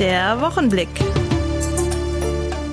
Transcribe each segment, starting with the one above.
Der Wochenblick.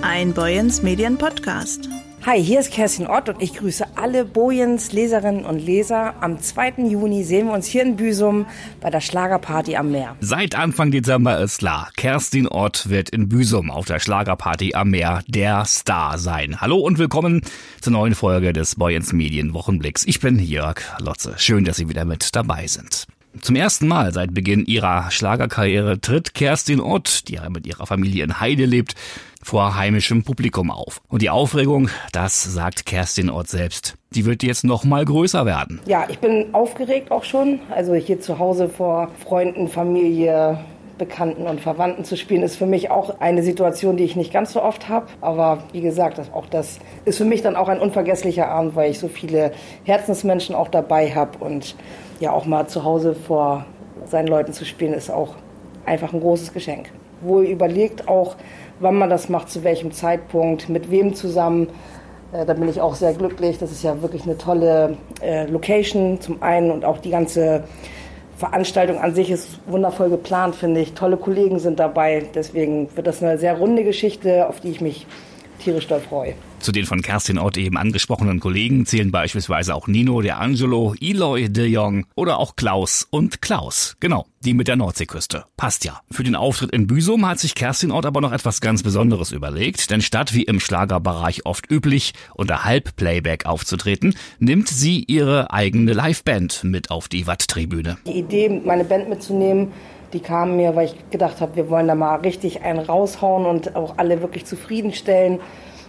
Ein Boyens Medien Podcast. Hi, hier ist Kerstin Ott und ich grüße alle Boyens Leserinnen und Leser. Am 2. Juni sehen wir uns hier in Büsum bei der Schlagerparty am Meer. Seit Anfang Dezember ist klar, Kerstin Ott wird in Büsum auf der Schlagerparty am Meer der Star sein. Hallo und willkommen zur neuen Folge des Boyens Medien Wochenblicks. Ich bin Jörg Lotze. Schön, dass Sie wieder mit dabei sind. Zum ersten Mal seit Beginn ihrer Schlagerkarriere tritt Kerstin Ott, die mit ihrer Familie in Heide lebt, vor heimischem Publikum auf. Und die Aufregung, das sagt Kerstin Ott selbst, die wird jetzt noch mal größer werden. Ja, ich bin aufgeregt auch schon. Also hier zu Hause vor Freunden, Familie, Bekannten und Verwandten zu spielen, ist für mich auch eine Situation, die ich nicht ganz so oft habe. Aber wie gesagt, das, auch das ist für mich dann auch ein unvergesslicher Abend, weil ich so viele Herzensmenschen auch dabei habe und ja auch mal zu Hause vor seinen Leuten zu spielen, ist auch einfach ein großes Geschenk. Wohl überlegt auch, wann man das macht, zu welchem Zeitpunkt, mit wem zusammen. Äh, da bin ich auch sehr glücklich. Das ist ja wirklich eine tolle äh, Location zum einen und auch die ganze Veranstaltung an sich ist wundervoll geplant, finde ich. Tolle Kollegen sind dabei. Deswegen wird das eine sehr runde Geschichte, auf die ich mich tierisch doll freue. Zu den von Kerstin Ott eben angesprochenen Kollegen zählen beispielsweise auch Nino, der Angelo, Eloy de Jong oder auch Klaus und Klaus. Genau, die mit der Nordseeküste. Passt ja. Für den Auftritt in Büsum hat sich Kerstin Ott aber noch etwas ganz Besonderes überlegt, denn statt wie im Schlagerbereich oft üblich unter Halbplayback aufzutreten, nimmt sie ihre eigene Liveband mit auf die Watttribüne. Die Idee, meine Band mitzunehmen, die kam mir, weil ich gedacht habe, wir wollen da mal richtig einen raushauen und auch alle wirklich zufriedenstellen.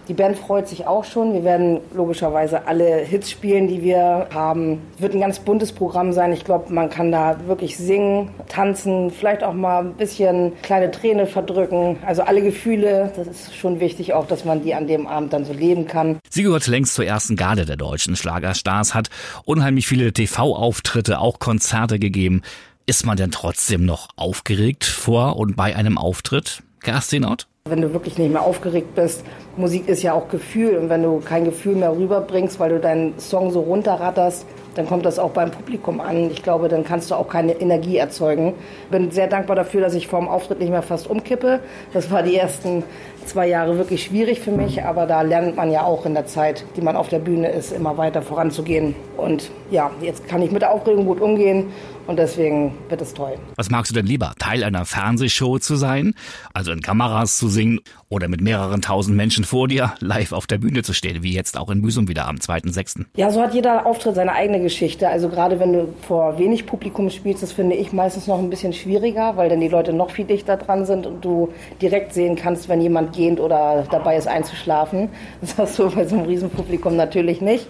Die Band freut sich auch schon. Wir werden logischerweise alle Hits spielen, die wir haben. Es wird ein ganz buntes Programm sein. Ich glaube, man kann da wirklich singen, tanzen, vielleicht auch mal ein bisschen kleine Träne verdrücken. Also alle Gefühle, das ist schon wichtig auch, dass man die an dem Abend dann so leben kann. Sie gehört längst zur ersten Garde der deutschen Schlagerstars, hat unheimlich viele TV-Auftritte, auch Konzerte gegeben. Ist man denn trotzdem noch aufgeregt vor und bei einem Auftritt? Kerstin Ott? Wenn du wirklich nicht mehr aufgeregt bist, Musik ist ja auch Gefühl und wenn du kein Gefühl mehr rüberbringst, weil du deinen Song so runterratterst, dann kommt das auch beim Publikum an. Ich glaube, dann kannst du auch keine Energie erzeugen. Bin sehr dankbar dafür, dass ich vor dem Auftritt nicht mehr fast umkippe. Das war die ersten zwei Jahre wirklich schwierig für mich, aber da lernt man ja auch in der Zeit, die man auf der Bühne ist, immer weiter voranzugehen. Und ja, jetzt kann ich mit der Aufregung gut umgehen und deswegen wird es toll. Was magst du denn lieber? Teil einer Fernsehshow zu sein, also in Kameras zu singen oder mit mehreren tausend Menschen vor dir live auf der Bühne zu stehen, wie jetzt auch in Büsum wieder am 2.6.? Ja, so hat jeder Auftritt seine eigene Geschichte. Also gerade wenn du vor wenig Publikum spielst, das finde ich meistens noch ein bisschen schwieriger, weil dann die Leute noch viel dichter dran sind und du direkt sehen kannst, wenn jemand gehend oder dabei ist einzuschlafen. Das hast du bei so einem Riesenpublikum natürlich nicht.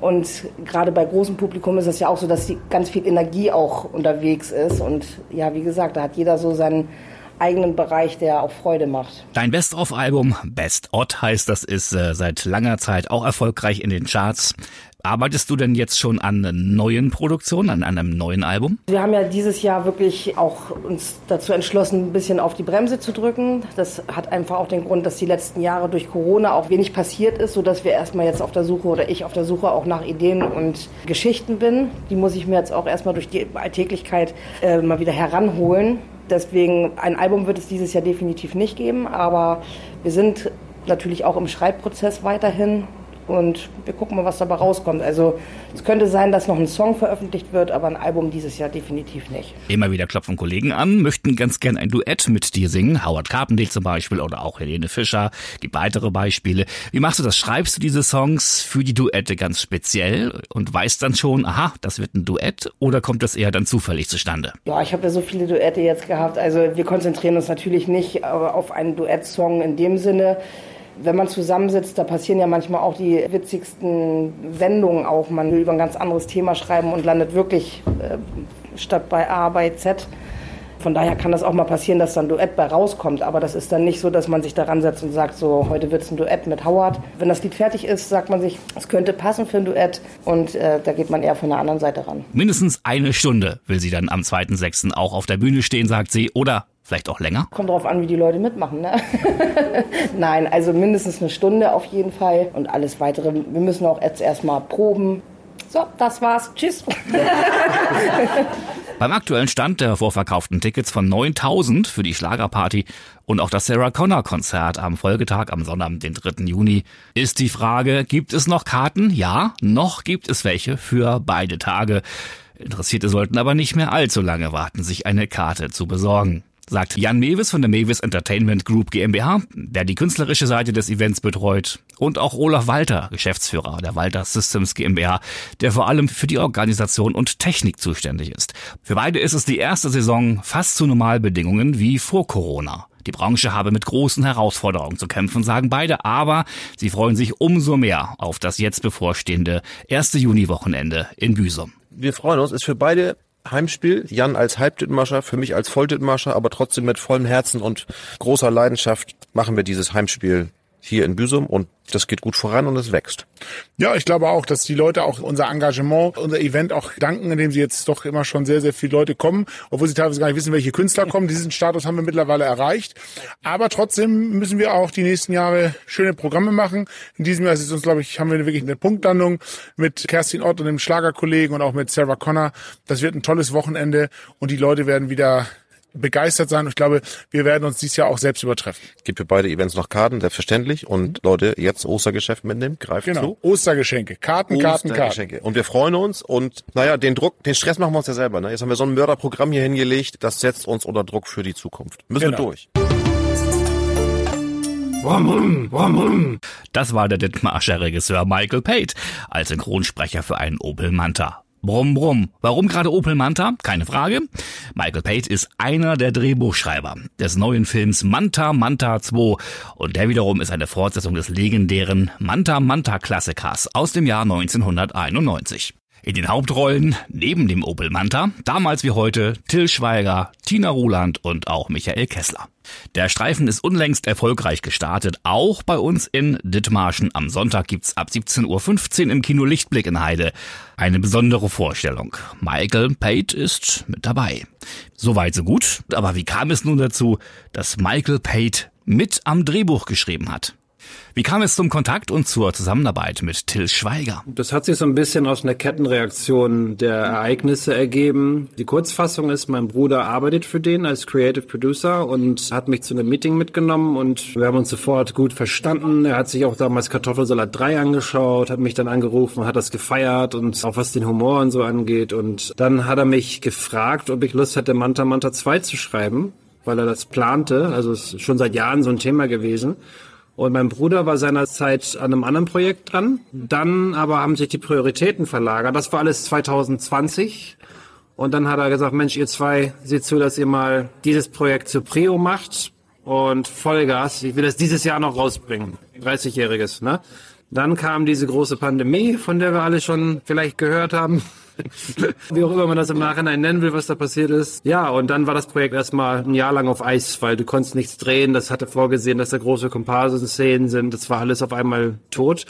Und gerade bei großem Publikum ist es ja auch so, dass ganz viel Energie auch unterwegs ist. Und ja, wie gesagt, da hat jeder so seinen eigenen Bereich, der auch Freude macht. Dein Best-of-Album, Best Odd heißt das, ist äh, seit langer Zeit auch erfolgreich in den Charts. Arbeitest du denn jetzt schon an neuen Produktionen, an einem neuen Album? Wir haben ja dieses Jahr wirklich auch uns dazu entschlossen, ein bisschen auf die Bremse zu drücken. Das hat einfach auch den Grund, dass die letzten Jahre durch Corona auch wenig passiert ist, sodass wir erstmal jetzt auf der Suche oder ich auf der Suche auch nach Ideen und Geschichten bin. Die muss ich mir jetzt auch erstmal durch die Alltäglichkeit äh, mal wieder heranholen. Deswegen ein Album wird es dieses Jahr definitiv nicht geben, aber wir sind natürlich auch im Schreibprozess weiterhin und wir gucken mal, was dabei rauskommt. Also es könnte sein, dass noch ein Song veröffentlicht wird, aber ein Album dieses Jahr definitiv nicht. Immer wieder klopfen Kollegen an, möchten ganz gern ein Duett mit dir singen. Howard Carpendale zum Beispiel oder auch Helene Fischer. Gibt weitere Beispiele. Wie machst du das? Schreibst du diese Songs für die Duette ganz speziell und weißt dann schon, aha, das wird ein Duett oder kommt das eher dann zufällig zustande? Ja, ich habe ja so viele Duette jetzt gehabt. Also wir konzentrieren uns natürlich nicht auf einen Duettsong in dem Sinne wenn man zusammensitzt, da passieren ja manchmal auch die witzigsten Wendungen auch. Man will über ein ganz anderes Thema schreiben und landet wirklich äh, statt bei A bei Z. Von daher kann das auch mal passieren, dass dann ein Duett bei rauskommt. Aber das ist dann nicht so, dass man sich daran setzt und sagt, so, heute wird es ein Duett mit Howard. Wenn das Lied fertig ist, sagt man sich, es könnte passen für ein Duett. Und äh, da geht man eher von der anderen Seite ran. Mindestens eine Stunde will sie dann am 2.6. auch auf der Bühne stehen, sagt sie. Oder Vielleicht auch länger? Kommt drauf an, wie die Leute mitmachen. Ne? Nein, also mindestens eine Stunde auf jeden Fall. Und alles weitere, wir müssen auch jetzt erstmal proben. So, das war's. Tschüss. Beim aktuellen Stand der vorverkauften Tickets von 9000 für die Schlagerparty und auch das Sarah Connor Konzert am Folgetag am Sonntag, den 3. Juni, ist die Frage, gibt es noch Karten? Ja, noch gibt es welche für beide Tage. Interessierte sollten aber nicht mehr allzu lange warten, sich eine Karte zu besorgen sagt Jan Mewes von der Mewes Entertainment Group GmbH, der die künstlerische Seite des Events betreut, und auch Olaf Walter, Geschäftsführer der Walter Systems GmbH, der vor allem für die Organisation und Technik zuständig ist. Für beide ist es die erste Saison fast zu Normalbedingungen wie vor Corona. Die Branche habe mit großen Herausforderungen zu kämpfen, sagen beide, aber sie freuen sich umso mehr auf das jetzt bevorstehende erste Juniwochenende in Büsum. Wir freuen uns, ist für beide Heimspiel. Jan als Halbdittmascher, für mich als Volldittmascher, aber trotzdem mit vollem Herzen und großer Leidenschaft machen wir dieses Heimspiel hier in Büsum und das geht gut voran und es wächst. Ja, ich glaube auch, dass die Leute auch unser Engagement, unser Event auch danken, indem sie jetzt doch immer schon sehr, sehr viele Leute kommen, obwohl sie teilweise gar nicht wissen, welche Künstler kommen. Diesen Status haben wir mittlerweile erreicht. Aber trotzdem müssen wir auch die nächsten Jahre schöne Programme machen. In diesem Jahr ist es uns, glaube ich, haben wir wirklich eine Punktlandung mit Kerstin Ott und dem Schlagerkollegen und auch mit Sarah Connor. Das wird ein tolles Wochenende und die Leute werden wieder begeistert sein. Und ich glaube, wir werden uns dieses Jahr auch selbst übertreffen. Gibt für beide Events noch Karten, selbstverständlich. Und Leute, jetzt Ostergeschäft mitnehmen, greift genau. zu. Ostergeschenke, Karten, Karten, Karten. Und wir freuen uns und naja, den Druck, den Stress machen wir uns ja selber. Ne? Jetzt haben wir so ein Mörderprogramm hier hingelegt, das setzt uns unter Druck für die Zukunft. Müssen genau. wir durch. Das war der Dithmarscher Regisseur Michael Pate als Synchronsprecher für einen Opel Manta. Brumm, brumm. Warum gerade Opel Manta? Keine Frage. Michael Pate ist einer der Drehbuchschreiber des neuen Films Manta Manta 2 und der wiederum ist eine Fortsetzung des legendären Manta Manta Klassikers aus dem Jahr 1991. In den Hauptrollen, neben dem Opel Manta, damals wie heute Till Schweiger, Tina Ruland und auch Michael Kessler. Der Streifen ist unlängst erfolgreich gestartet, auch bei uns in Dithmarschen. Am Sonntag gibt's ab 17.15 Uhr im Kino Lichtblick in Heide eine besondere Vorstellung. Michael Pate ist mit dabei. Soweit so gut, aber wie kam es nun dazu, dass Michael Pate mit am Drehbuch geschrieben hat? Wie kam es zum Kontakt und zur Zusammenarbeit mit Till Schweiger? Das hat sich so ein bisschen aus einer Kettenreaktion der Ereignisse ergeben. Die Kurzfassung ist, mein Bruder arbeitet für den als Creative Producer und hat mich zu einem Meeting mitgenommen und wir haben uns sofort gut verstanden. Er hat sich auch damals Kartoffelsalat 3 angeschaut, hat mich dann angerufen, hat das gefeiert und auch was den Humor und so angeht. Und dann hat er mich gefragt, ob ich Lust hätte, Manta Manta 2 zu schreiben weil er das plante. Also es ist schon seit Jahren so ein Thema gewesen. Und mein Bruder war seinerzeit an einem anderen Projekt dran. Dann aber haben sich die Prioritäten verlagert. Das war alles 2020. Und dann hat er gesagt, Mensch, ihr zwei, seht zu, dass ihr mal dieses Projekt zur Prio macht und Vollgas. Ich will das dieses Jahr noch rausbringen. 30-jähriges, ne? Dann kam diese große Pandemie, von der wir alle schon vielleicht gehört haben. Wie auch immer man das im Nachhinein nennen will, was da passiert ist. Ja, und dann war das Projekt erstmal ein Jahr lang auf Eis, weil du konntest nichts drehen. Das hatte vorgesehen, dass da große Komparsen-Szenen sind. Das war alles auf einmal tot.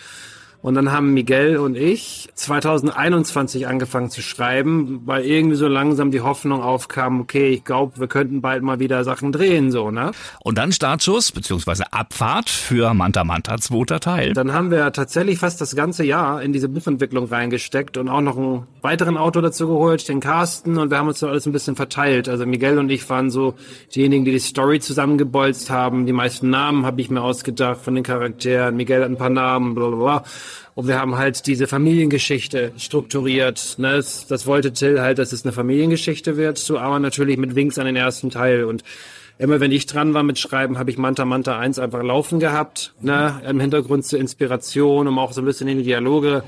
Und dann haben Miguel und ich 2021 angefangen zu schreiben, weil irgendwie so langsam die Hoffnung aufkam, okay, ich glaube, wir könnten bald mal wieder Sachen drehen, so, ne? Und dann Startschuss bzw. Abfahrt für Manta Manta zweiter Teil. Dann haben wir tatsächlich fast das ganze Jahr in diese Buchentwicklung reingesteckt und auch noch einen weiteren Autor dazu geholt, den Carsten, und wir haben uns so alles ein bisschen verteilt. Also Miguel und ich waren so diejenigen, die die Story zusammengebolzt haben. Die meisten Namen habe ich mir ausgedacht von den Charakteren. Miguel hat ein paar Namen, bla bla bla. Und wir haben halt diese Familiengeschichte strukturiert. Ne? Das, das wollte Till halt, dass es eine Familiengeschichte wird, so aber natürlich mit Winks an den ersten Teil. Und immer wenn ich dran war mit Schreiben, habe ich Manta Manta 1 einfach laufen gehabt, ne? im Hintergrund zur Inspiration, um auch so ein bisschen in die Dialoge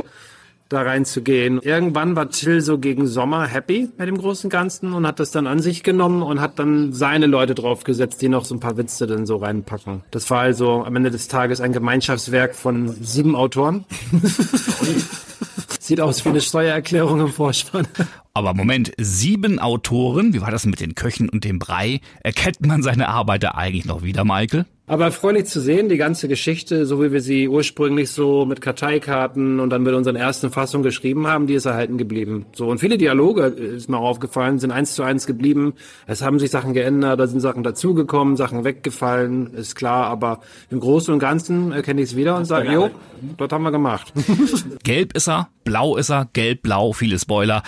da reinzugehen. Irgendwann war Till so gegen Sommer happy bei dem großen Ganzen und hat das dann an sich genommen und hat dann seine Leute draufgesetzt, die noch so ein paar Witze dann so reinpacken. Das war also am Ende des Tages ein Gemeinschaftswerk von sieben Autoren. Sieht aus wie eine Steuererklärung im Vorspann. Aber Moment, sieben Autoren, wie war das mit den Köchen und dem Brei? Erkennt man seine Arbeit da eigentlich noch wieder, Michael? Aber erfreulich zu sehen, die ganze Geschichte, so wie wir sie ursprünglich so mit Karteikarten und dann mit unseren ersten Fassungen geschrieben haben, die ist erhalten geblieben. So und viele Dialoge, ist mir auch aufgefallen, sind eins zu eins geblieben. Es haben sich Sachen geändert, da sind Sachen dazugekommen, Sachen weggefallen, ist klar. Aber im Großen und Ganzen erkenne ich es wieder und sage, jo, dort haben wir gemacht. Gelb ist er, blau ist er, gelb, blau, viele Spoiler.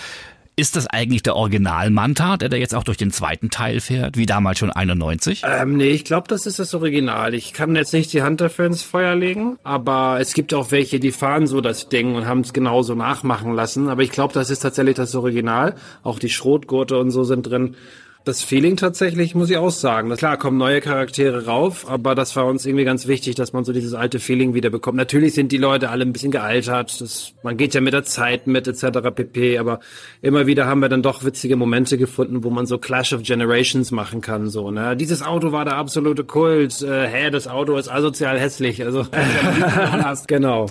Ist das eigentlich der Original Manta, der da jetzt auch durch den zweiten Teil fährt, wie damals schon 91? Ähm, nee, ich glaube, das ist das Original. Ich kann jetzt nicht die Hand dafür ins Feuer legen, aber es gibt auch welche, die fahren so das Ding und haben es genauso nachmachen lassen. Aber ich glaube, das ist tatsächlich das Original. Auch die Schrotgurte und so sind drin das Feeling tatsächlich, muss ich auch sagen. Klar, kommen neue Charaktere rauf, aber das war uns irgendwie ganz wichtig, dass man so dieses alte Feeling wieder bekommt. Natürlich sind die Leute alle ein bisschen gealtert. Das, man geht ja mit der Zeit mit etc. pp. Aber immer wieder haben wir dann doch witzige Momente gefunden, wo man so Clash of Generations machen kann. So, ne? Dieses Auto war der absolute Kult. Äh, hä, das Auto ist asozial hässlich. Also genau.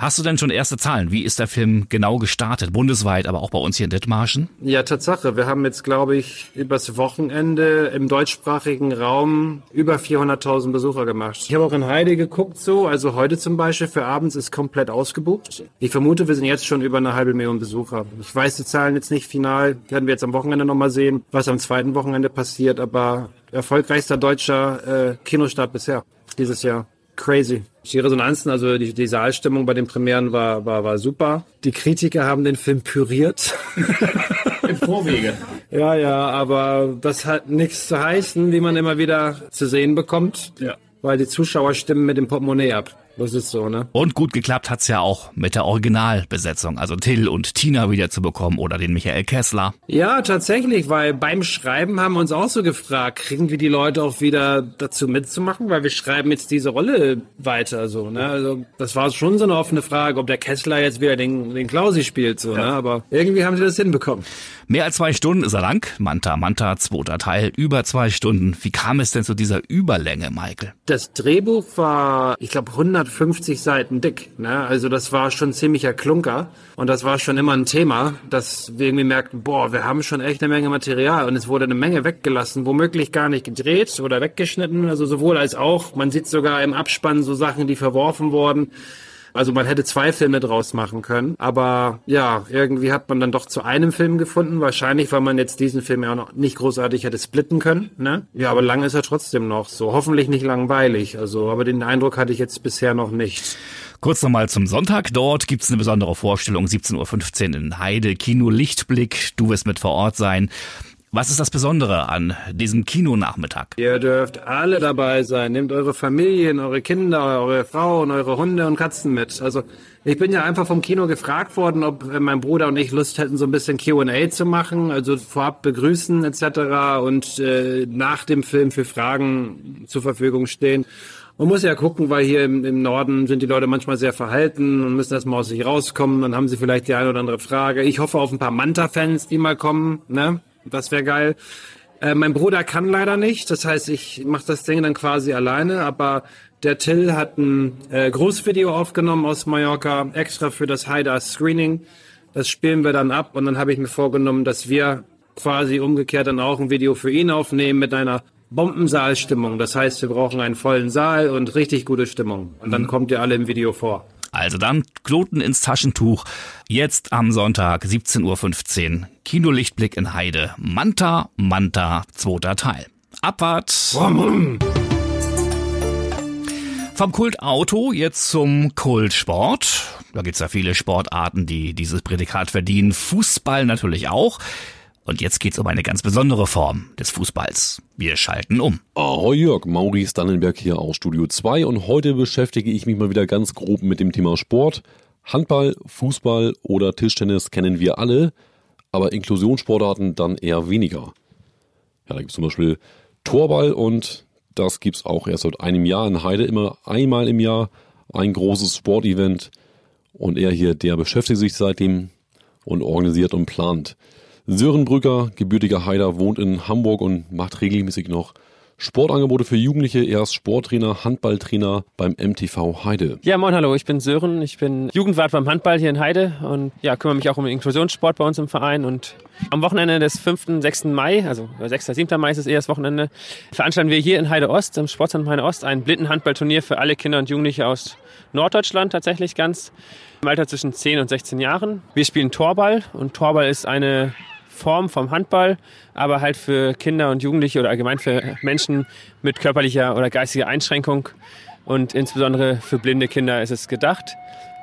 Hast du denn schon erste Zahlen? Wie ist der Film genau gestartet? Bundesweit, aber auch bei uns hier in Dithmarschen? Ja, Tatsache. Wir haben jetzt, glaube ich, übers Wochenende im deutschsprachigen Raum über 400.000 Besucher gemacht. Ich habe auch in Heide geguckt so. Also heute zum Beispiel für abends ist komplett ausgebucht. Ich vermute, wir sind jetzt schon über eine halbe Million Besucher. Ich weiß die Zahlen jetzt nicht final. Werden wir jetzt am Wochenende nochmal sehen, was am zweiten Wochenende passiert. Aber erfolgreichster deutscher äh, Kinostart bisher dieses Jahr. Crazy. Die Resonanzen, also die, die Saalstimmung bei den Premieren war, war, war super. Die Kritiker haben den Film püriert. Im Vorwege. ja, ja, aber das hat nichts zu heißen, wie man immer wieder zu sehen bekommt. Ja. Weil die Zuschauer stimmen mit dem Portemonnaie ab. Das ist so, ne? Und gut geklappt hat's ja auch mit der Originalbesetzung, also Till und Tina wieder zu bekommen oder den Michael Kessler. Ja, tatsächlich, weil beim Schreiben haben wir uns auch so gefragt, kriegen wir die Leute auch wieder dazu mitzumachen, weil wir schreiben jetzt diese Rolle weiter, so, ne? Also, das war schon so eine offene Frage, ob der Kessler jetzt wieder den, den Klausi spielt, so, ja. ne? Aber irgendwie haben sie das hinbekommen. Mehr als zwei Stunden ist er lang. Manta, Manta, zweiter Teil, über zwei Stunden. Wie kam es denn zu dieser Überlänge, Michael? Das Drehbuch war, ich glaube, 150 Seiten dick. Ne? Also das war schon ziemlicher Klunker. Und das war schon immer ein Thema, dass wir irgendwie merkten, boah, wir haben schon echt eine Menge Material. Und es wurde eine Menge weggelassen, womöglich gar nicht gedreht oder weggeschnitten. Also sowohl als auch. Man sieht sogar im Abspann so Sachen, die verworfen wurden. Also man hätte zwei Filme draus machen können. Aber ja, irgendwie hat man dann doch zu einem Film gefunden. Wahrscheinlich, weil man jetzt diesen Film ja auch noch nicht großartig hätte splitten können. Ne? Ja, aber lang ist er trotzdem noch so. Hoffentlich nicht langweilig. Also, aber den Eindruck hatte ich jetzt bisher noch nicht. Kurz nochmal zum Sonntag. Dort gibt's eine besondere Vorstellung, 17.15 Uhr in Heide, Kino Lichtblick. Du wirst mit vor Ort sein. Was ist das Besondere an diesem Kinonachmittag? Ihr dürft alle dabei sein. Nehmt eure Familien, eure Kinder, eure Frauen, eure Hunde und Katzen mit. Also ich bin ja einfach vom Kino gefragt worden, ob mein Bruder und ich Lust hätten, so ein bisschen Q&A zu machen, also vorab begrüßen etc. und äh, nach dem Film für Fragen zur Verfügung stehen. Man muss ja gucken, weil hier im, im, Norden sind die Leute manchmal sehr verhalten und müssen erstmal aus sich rauskommen. Dann haben sie vielleicht die eine oder andere Frage. Ich hoffe auf ein paar Manta-Fans, die mal kommen. Ne? Das wäre geil. Äh, mein Bruder kann leider nicht, das heißt, ich mache das Ding dann quasi alleine, aber der Till hat ein äh, Großvideo aufgenommen aus Mallorca, extra für das Haida Screening. Das spielen wir dann ab und dann habe ich mir vorgenommen, dass wir quasi umgekehrt dann auch ein Video für ihn aufnehmen mit einer Bombensaalstimmung. Das heißt, wir brauchen einen vollen Saal und richtig gute Stimmung. Und dann mhm. kommt ihr alle im Video vor. Also dann Knoten ins Taschentuch. Jetzt am Sonntag 17.15 Uhr. Kinolichtblick in Heide. Manta, Manta, zweiter Teil. Abfahrt. Vom Kultauto jetzt zum Kultsport. Da gibt's ja viele Sportarten, die dieses Prädikat verdienen. Fußball natürlich auch. Und jetzt geht's um eine ganz besondere Form des Fußballs. Wir schalten um. Ahoi Jörg, Maurice Dannenberg hier aus Studio 2 und heute beschäftige ich mich mal wieder ganz grob mit dem Thema Sport. Handball, Fußball oder Tischtennis kennen wir alle, aber Inklusionssportarten dann eher weniger. Ja, da gibt's zum Beispiel Torball und das gibt's auch erst seit einem Jahr in Heide, immer einmal im Jahr ein großes Sportevent und er hier, der beschäftigt sich seitdem und organisiert und plant. Sören Brücker, gebürtiger Haider, wohnt in Hamburg und macht regelmäßig noch Sportangebote für Jugendliche, er ist Sporttrainer, Handballtrainer beim MTV Heide. Ja, moin, hallo, ich bin Sören, ich bin Jugendwart beim Handball hier in Heide und ja, kümmere mich auch um Inklusionssport bei uns im Verein und am Wochenende des 5., 6. Mai, also 6., 7. Mai ist es eher das Wochenende, veranstalten wir hier in Heide Ost, im Sportzentrum Heide Ost, ein Blindenhandballturnier für alle Kinder und Jugendliche aus Norddeutschland tatsächlich ganz, im Alter zwischen 10 und 16 Jahren. Wir spielen Torball und Torball ist eine Form vom Handball, aber halt für Kinder und Jugendliche oder allgemein für Menschen mit körperlicher oder geistiger Einschränkung und insbesondere für blinde Kinder ist es gedacht.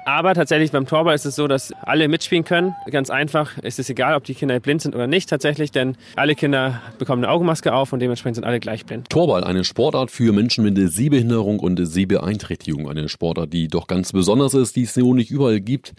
Aber tatsächlich beim Torball ist es so, dass alle mitspielen können. Ganz einfach es ist egal, ob die Kinder blind sind oder nicht tatsächlich, denn alle Kinder bekommen eine Augenmaske auf und dementsprechend sind alle gleich blind. Torball, eine Sportart für Menschen mit Sehbehinderung und Sehbeeinträchtigung. Eine Sportart, die doch ganz besonders ist, die es so nicht überall gibt.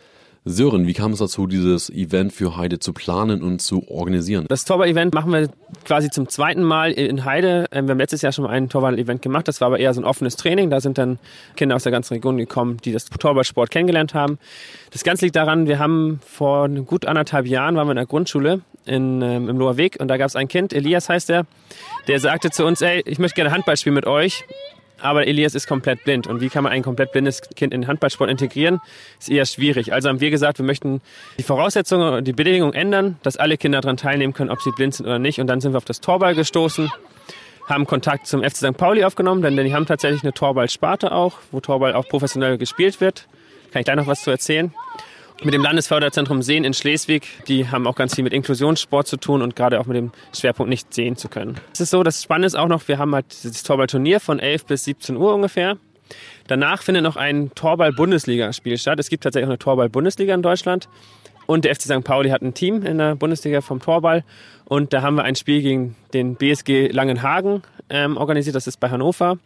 Sören, wie kam es dazu, dieses Event für Heide zu planen und zu organisieren? Das Torball-Event machen wir quasi zum zweiten Mal in Heide. Ähm, wir haben letztes Jahr schon mal ein Torball-Event gemacht. Das war aber eher so ein offenes Training. Da sind dann Kinder aus der ganzen Region gekommen, die das Torballsport kennengelernt haben. Das Ganze liegt daran, wir haben vor gut anderthalb Jahren waren wir in der Grundschule in, ähm, im Loher Weg und da gab es ein Kind, Elias heißt er, der sagte zu uns, ey, ich möchte gerne Handball spielen mit euch. Aber Elias ist komplett blind. Und wie kann man ein komplett blindes Kind in den Handballsport integrieren? Ist eher schwierig. Also haben wir gesagt, wir möchten die Voraussetzungen und die Bedingungen ändern, dass alle Kinder daran teilnehmen können, ob sie blind sind oder nicht. Und dann sind wir auf das Torball gestoßen, haben Kontakt zum FC St. Pauli aufgenommen, denn die haben tatsächlich eine Torballsparte auch, wo Torball auch professionell gespielt wird. Kann ich gleich noch was zu erzählen mit dem Landesförderzentrum Sehen in Schleswig. Die haben auch ganz viel mit Inklusionssport zu tun und gerade auch mit dem Schwerpunkt nicht sehen zu können. Es ist so, das Spannende ist auch noch, wir haben halt das Torballturnier von 11 bis 17 Uhr ungefähr. Danach findet noch ein Torball-Bundesliga-Spiel statt. Es gibt tatsächlich auch eine Torball-Bundesliga in Deutschland. Und der FC St. Pauli hat ein Team in der Bundesliga vom Torball. Und da haben wir ein Spiel gegen den BSG Langenhagen ähm, organisiert. Das ist bei Hannover.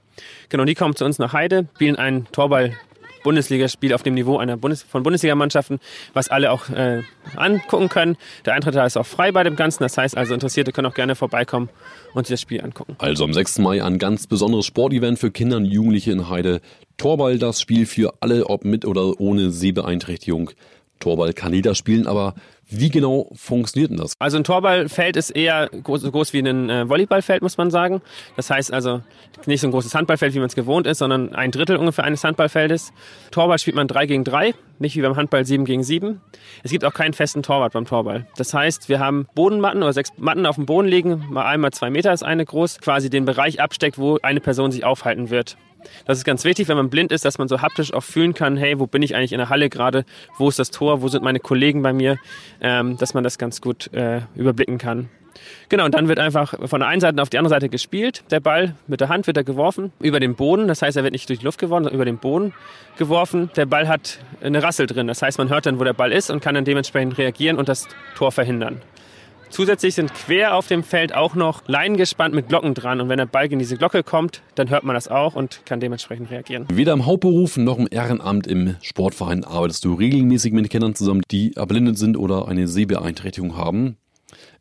Genau, die kommen zu uns nach Heide, spielen ein Torball Bundesligaspiel auf dem Niveau einer Bundes von Bundesligamannschaften, was alle auch äh, angucken können. Der Eintritt da ist auch frei bei dem Ganzen. Das heißt also, Interessierte können auch gerne vorbeikommen und sich das Spiel angucken. Also am 6. Mai ein ganz besonderes Sportevent für Kinder und Jugendliche in Heide. Torball, das Spiel für alle, ob mit oder ohne Sehbeeinträchtigung. Torball kann jeder spielen, aber wie genau funktioniert denn das? Also ein Torballfeld ist eher so groß wie ein äh, Volleyballfeld, muss man sagen. Das heißt also nicht so ein großes Handballfeld, wie man es gewohnt ist, sondern ein Drittel ungefähr eines Handballfeldes. Torball spielt man drei gegen drei, nicht wie beim Handball sieben gegen sieben. Es gibt auch keinen festen Torwart beim Torball. Das heißt, wir haben Bodenmatten oder sechs Matten auf dem Boden liegen, mal einmal zwei Meter ist eine groß, quasi den Bereich absteckt, wo eine Person sich aufhalten wird. Das ist ganz wichtig, wenn man blind ist, dass man so haptisch auch fühlen kann, hey, wo bin ich eigentlich in der Halle gerade, wo ist das Tor, wo sind meine Kollegen bei mir, ähm, dass man das ganz gut äh, überblicken kann. Genau, und dann wird einfach von der einen Seite auf die andere Seite gespielt. Der Ball mit der Hand wird er geworfen über den Boden. Das heißt, er wird nicht durch die Luft geworfen, sondern über den Boden geworfen. Der Ball hat eine Rassel drin. Das heißt, man hört dann, wo der Ball ist und kann dann dementsprechend reagieren und das Tor verhindern. Zusätzlich sind quer auf dem Feld auch noch Leinen gespannt mit Glocken dran. Und wenn der Ball in diese Glocke kommt, dann hört man das auch und kann dementsprechend reagieren. Weder im Hauptberuf noch im Ehrenamt im Sportverein arbeitest du regelmäßig mit Kindern zusammen, die erblindet sind oder eine Sehbeeinträchtigung haben.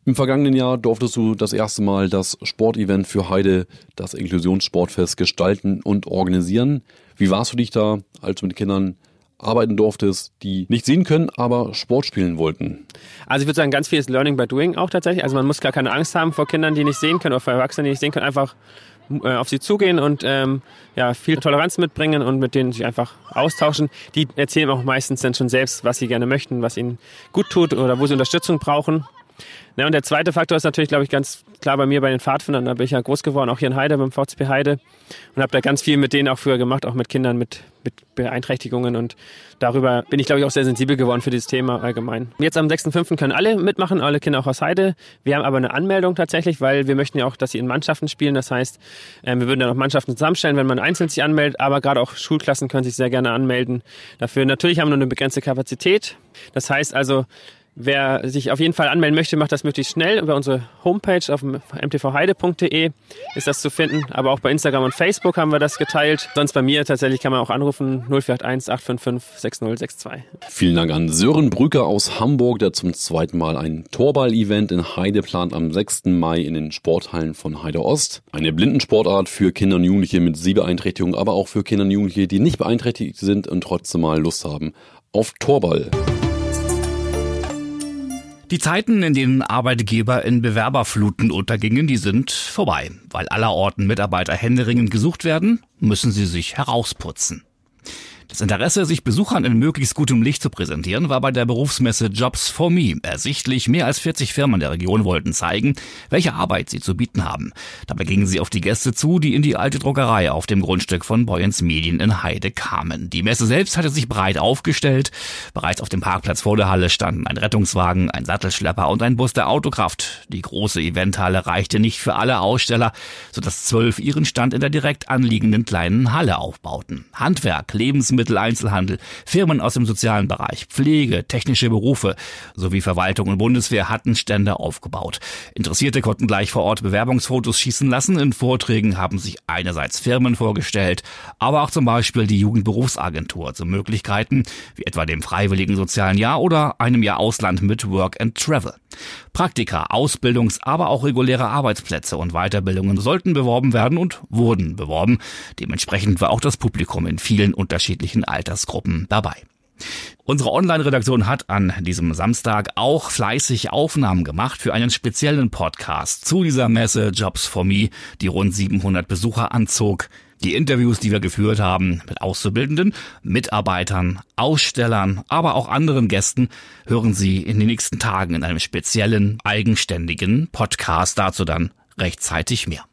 Im vergangenen Jahr durftest du das erste Mal das Sportevent für Heide, das Inklusionssportfest, gestalten und organisieren. Wie war es für dich da, als du mit Kindern arbeiten durftest, die nicht sehen können, aber Sport spielen wollten? Also ich würde sagen, ganz viel ist Learning by Doing auch tatsächlich. Also man muss gar keine Angst haben vor Kindern, die nicht sehen können oder vor Erwachsenen, die nicht sehen können. Einfach äh, auf sie zugehen und ähm, ja, viel Toleranz mitbringen und mit denen sich einfach austauschen. Die erzählen auch meistens dann schon selbst, was sie gerne möchten, was ihnen gut tut oder wo sie Unterstützung brauchen. Ja, und der zweite Faktor ist natürlich, glaube ich, ganz klar bei mir bei den Pfadfindern. Da bin ich ja groß geworden, auch hier in Heide beim VCP Heide und habe da ganz viel mit denen auch früher gemacht, auch mit Kindern mit, mit Beeinträchtigungen und darüber bin ich, glaube ich, auch sehr sensibel geworden für dieses Thema allgemein. Jetzt am 6.5. können alle mitmachen, alle Kinder auch aus Heide. Wir haben aber eine Anmeldung tatsächlich, weil wir möchten ja auch, dass sie in Mannschaften spielen. Das heißt, ähm, wir würden dann auch Mannschaften zusammenstellen, wenn man einzeln sich anmeldet, aber gerade auch Schulklassen können sich sehr gerne anmelden. Dafür natürlich haben wir nur eine begrenzte Kapazität. Das heißt also, Wer sich auf jeden Fall anmelden möchte, macht das möglichst schnell. Über unsere Homepage auf mtvheide.de ist das zu finden. Aber auch bei Instagram und Facebook haben wir das geteilt. Sonst bei mir tatsächlich kann man auch anrufen 0481 855 6062. Vielen Dank an Sören Brücker aus Hamburg, der zum zweiten Mal ein Torball-Event in Heide plant am 6. Mai in den Sporthallen von Heide Ost. Eine Blindensportart für Kinder und Jugendliche mit Sehbeeinträchtigung, aber auch für Kinder und Jugendliche, die nicht beeinträchtigt sind und trotzdem mal Lust haben auf Torball. Die Zeiten, in denen Arbeitgeber in Bewerberfluten untergingen, die sind vorbei. Weil allerorten Mitarbeiter händeringend gesucht werden, müssen sie sich herausputzen. Das Interesse, sich Besuchern in möglichst gutem Licht zu präsentieren, war bei der Berufsmesse Jobs for Me ersichtlich. Mehr als 40 Firmen der Region wollten zeigen, welche Arbeit sie zu bieten haben. Dabei gingen sie auf die Gäste zu, die in die alte Druckerei auf dem Grundstück von Boyens Medien in Heide kamen. Die Messe selbst hatte sich breit aufgestellt. Bereits auf dem Parkplatz vor der Halle standen ein Rettungswagen, ein Sattelschlepper und ein Bus der Autokraft. Die große Eventhalle reichte nicht für alle Aussteller, sodass zwölf ihren Stand in der direkt anliegenden kleinen Halle aufbauten. Handwerk, Lebensmittel, Lebensmitteleinzelhandel, Firmen aus dem sozialen Bereich, Pflege, technische Berufe sowie Verwaltung und Bundeswehr hatten Stände aufgebaut. Interessierte konnten gleich vor Ort Bewerbungsfotos schießen lassen. In Vorträgen haben sich einerseits Firmen vorgestellt, aber auch zum Beispiel die Jugendberufsagentur zu Möglichkeiten wie etwa dem freiwilligen sozialen Jahr oder einem Jahr Ausland mit Work and Travel. Praktika, Ausbildungs-, aber auch reguläre Arbeitsplätze und Weiterbildungen sollten beworben werden und wurden beworben. Dementsprechend war auch das Publikum in vielen unterschiedlichen Altersgruppen dabei. Unsere Online-Redaktion hat an diesem Samstag auch fleißig Aufnahmen gemacht für einen speziellen Podcast zu dieser Messe Jobs for Me, die rund 700 Besucher anzog. Die Interviews, die wir geführt haben mit Auszubildenden, Mitarbeitern, Ausstellern, aber auch anderen Gästen, hören Sie in den nächsten Tagen in einem speziellen, eigenständigen Podcast. Dazu dann rechtzeitig mehr.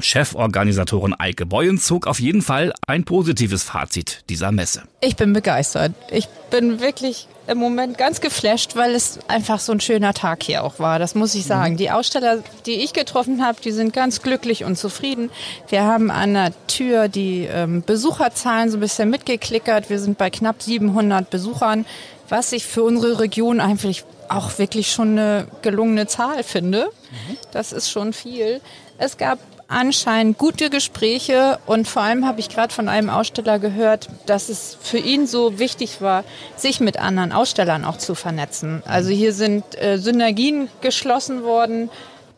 Cheforganisatorin Eike Boyen zog auf jeden Fall ein positives Fazit dieser Messe. Ich bin begeistert. Ich bin wirklich im Moment ganz geflasht, weil es einfach so ein schöner Tag hier auch war. Das muss ich sagen. Mhm. Die Aussteller, die ich getroffen habe, die sind ganz glücklich und zufrieden. Wir haben an der Tür die ähm, Besucherzahlen so ein bisschen mitgeklickert. Wir sind bei knapp 700 Besuchern, was ich für unsere Region eigentlich auch wirklich schon eine gelungene Zahl finde. Mhm. Das ist schon viel. Es gab anscheinend gute Gespräche und vor allem habe ich gerade von einem Aussteller gehört, dass es für ihn so wichtig war, sich mit anderen Ausstellern auch zu vernetzen. Also hier sind äh, Synergien geschlossen worden,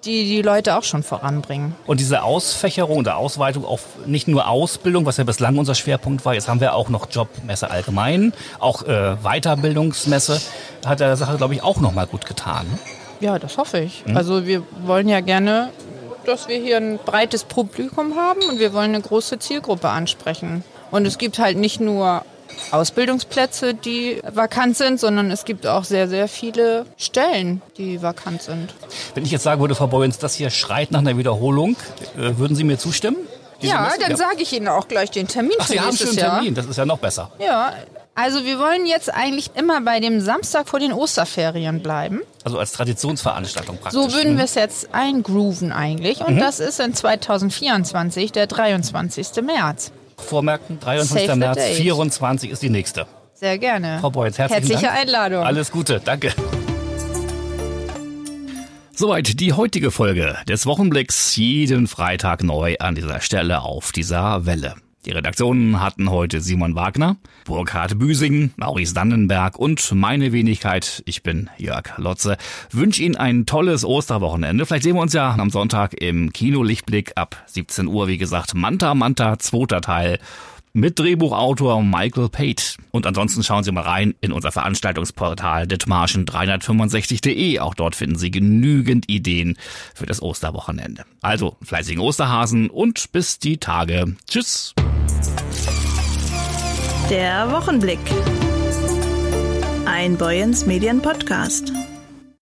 die die Leute auch schon voranbringen. Und diese Ausfächerung oder Ausweitung auf nicht nur Ausbildung, was ja bislang unser Schwerpunkt war, jetzt haben wir auch noch Jobmesse allgemein, auch äh, Weiterbildungsmesse, hat der Sache, glaube ich, auch nochmal gut getan. Ja, das hoffe ich. Mhm. Also wir wollen ja gerne dass wir hier ein breites Publikum haben und wir wollen eine große Zielgruppe ansprechen. Und es gibt halt nicht nur Ausbildungsplätze, die vakant sind, sondern es gibt auch sehr, sehr viele Stellen, die vakant sind. Wenn ich jetzt sagen würde, Frau Boyens, das hier schreit nach einer Wiederholung, äh, würden Sie mir zustimmen? Ja, Messe? dann ja. sage ich Ihnen auch gleich den Termin. Ach, Sie haben schon einen Termin, das ist ja noch besser. Ja, also wir wollen jetzt eigentlich immer bei dem Samstag vor den Osterferien bleiben. Also als Traditionsveranstaltung praktisch. So würden mhm. wir es jetzt eingrooven eigentlich. Und mhm. das ist in 2024 der 23. März. Vormerken, 23. Save März, 24 ist die nächste. Sehr gerne. Frau herzlichen Herzliche Dank. Einladung. Alles Gute, danke. Soweit die heutige Folge des Wochenblicks. Jeden Freitag neu an dieser Stelle auf dieser Welle. Die Redaktionen hatten heute Simon Wagner, Burkhard Büsing, Maurice Dannenberg und meine Wenigkeit. Ich bin Jörg Lotze. Wünsche Ihnen ein tolles Osterwochenende. Vielleicht sehen wir uns ja am Sonntag im Kinolichtblick ab 17 Uhr. Wie gesagt, Manta Manta, zweiter Teil mit Drehbuchautor Michael Pate. Und ansonsten schauen Sie mal rein in unser Veranstaltungsportal ditmarschen365.de. Auch dort finden Sie genügend Ideen für das Osterwochenende. Also fleißigen Osterhasen und bis die Tage. Tschüss. Der Wochenblick. Ein Boyens Medien Podcast.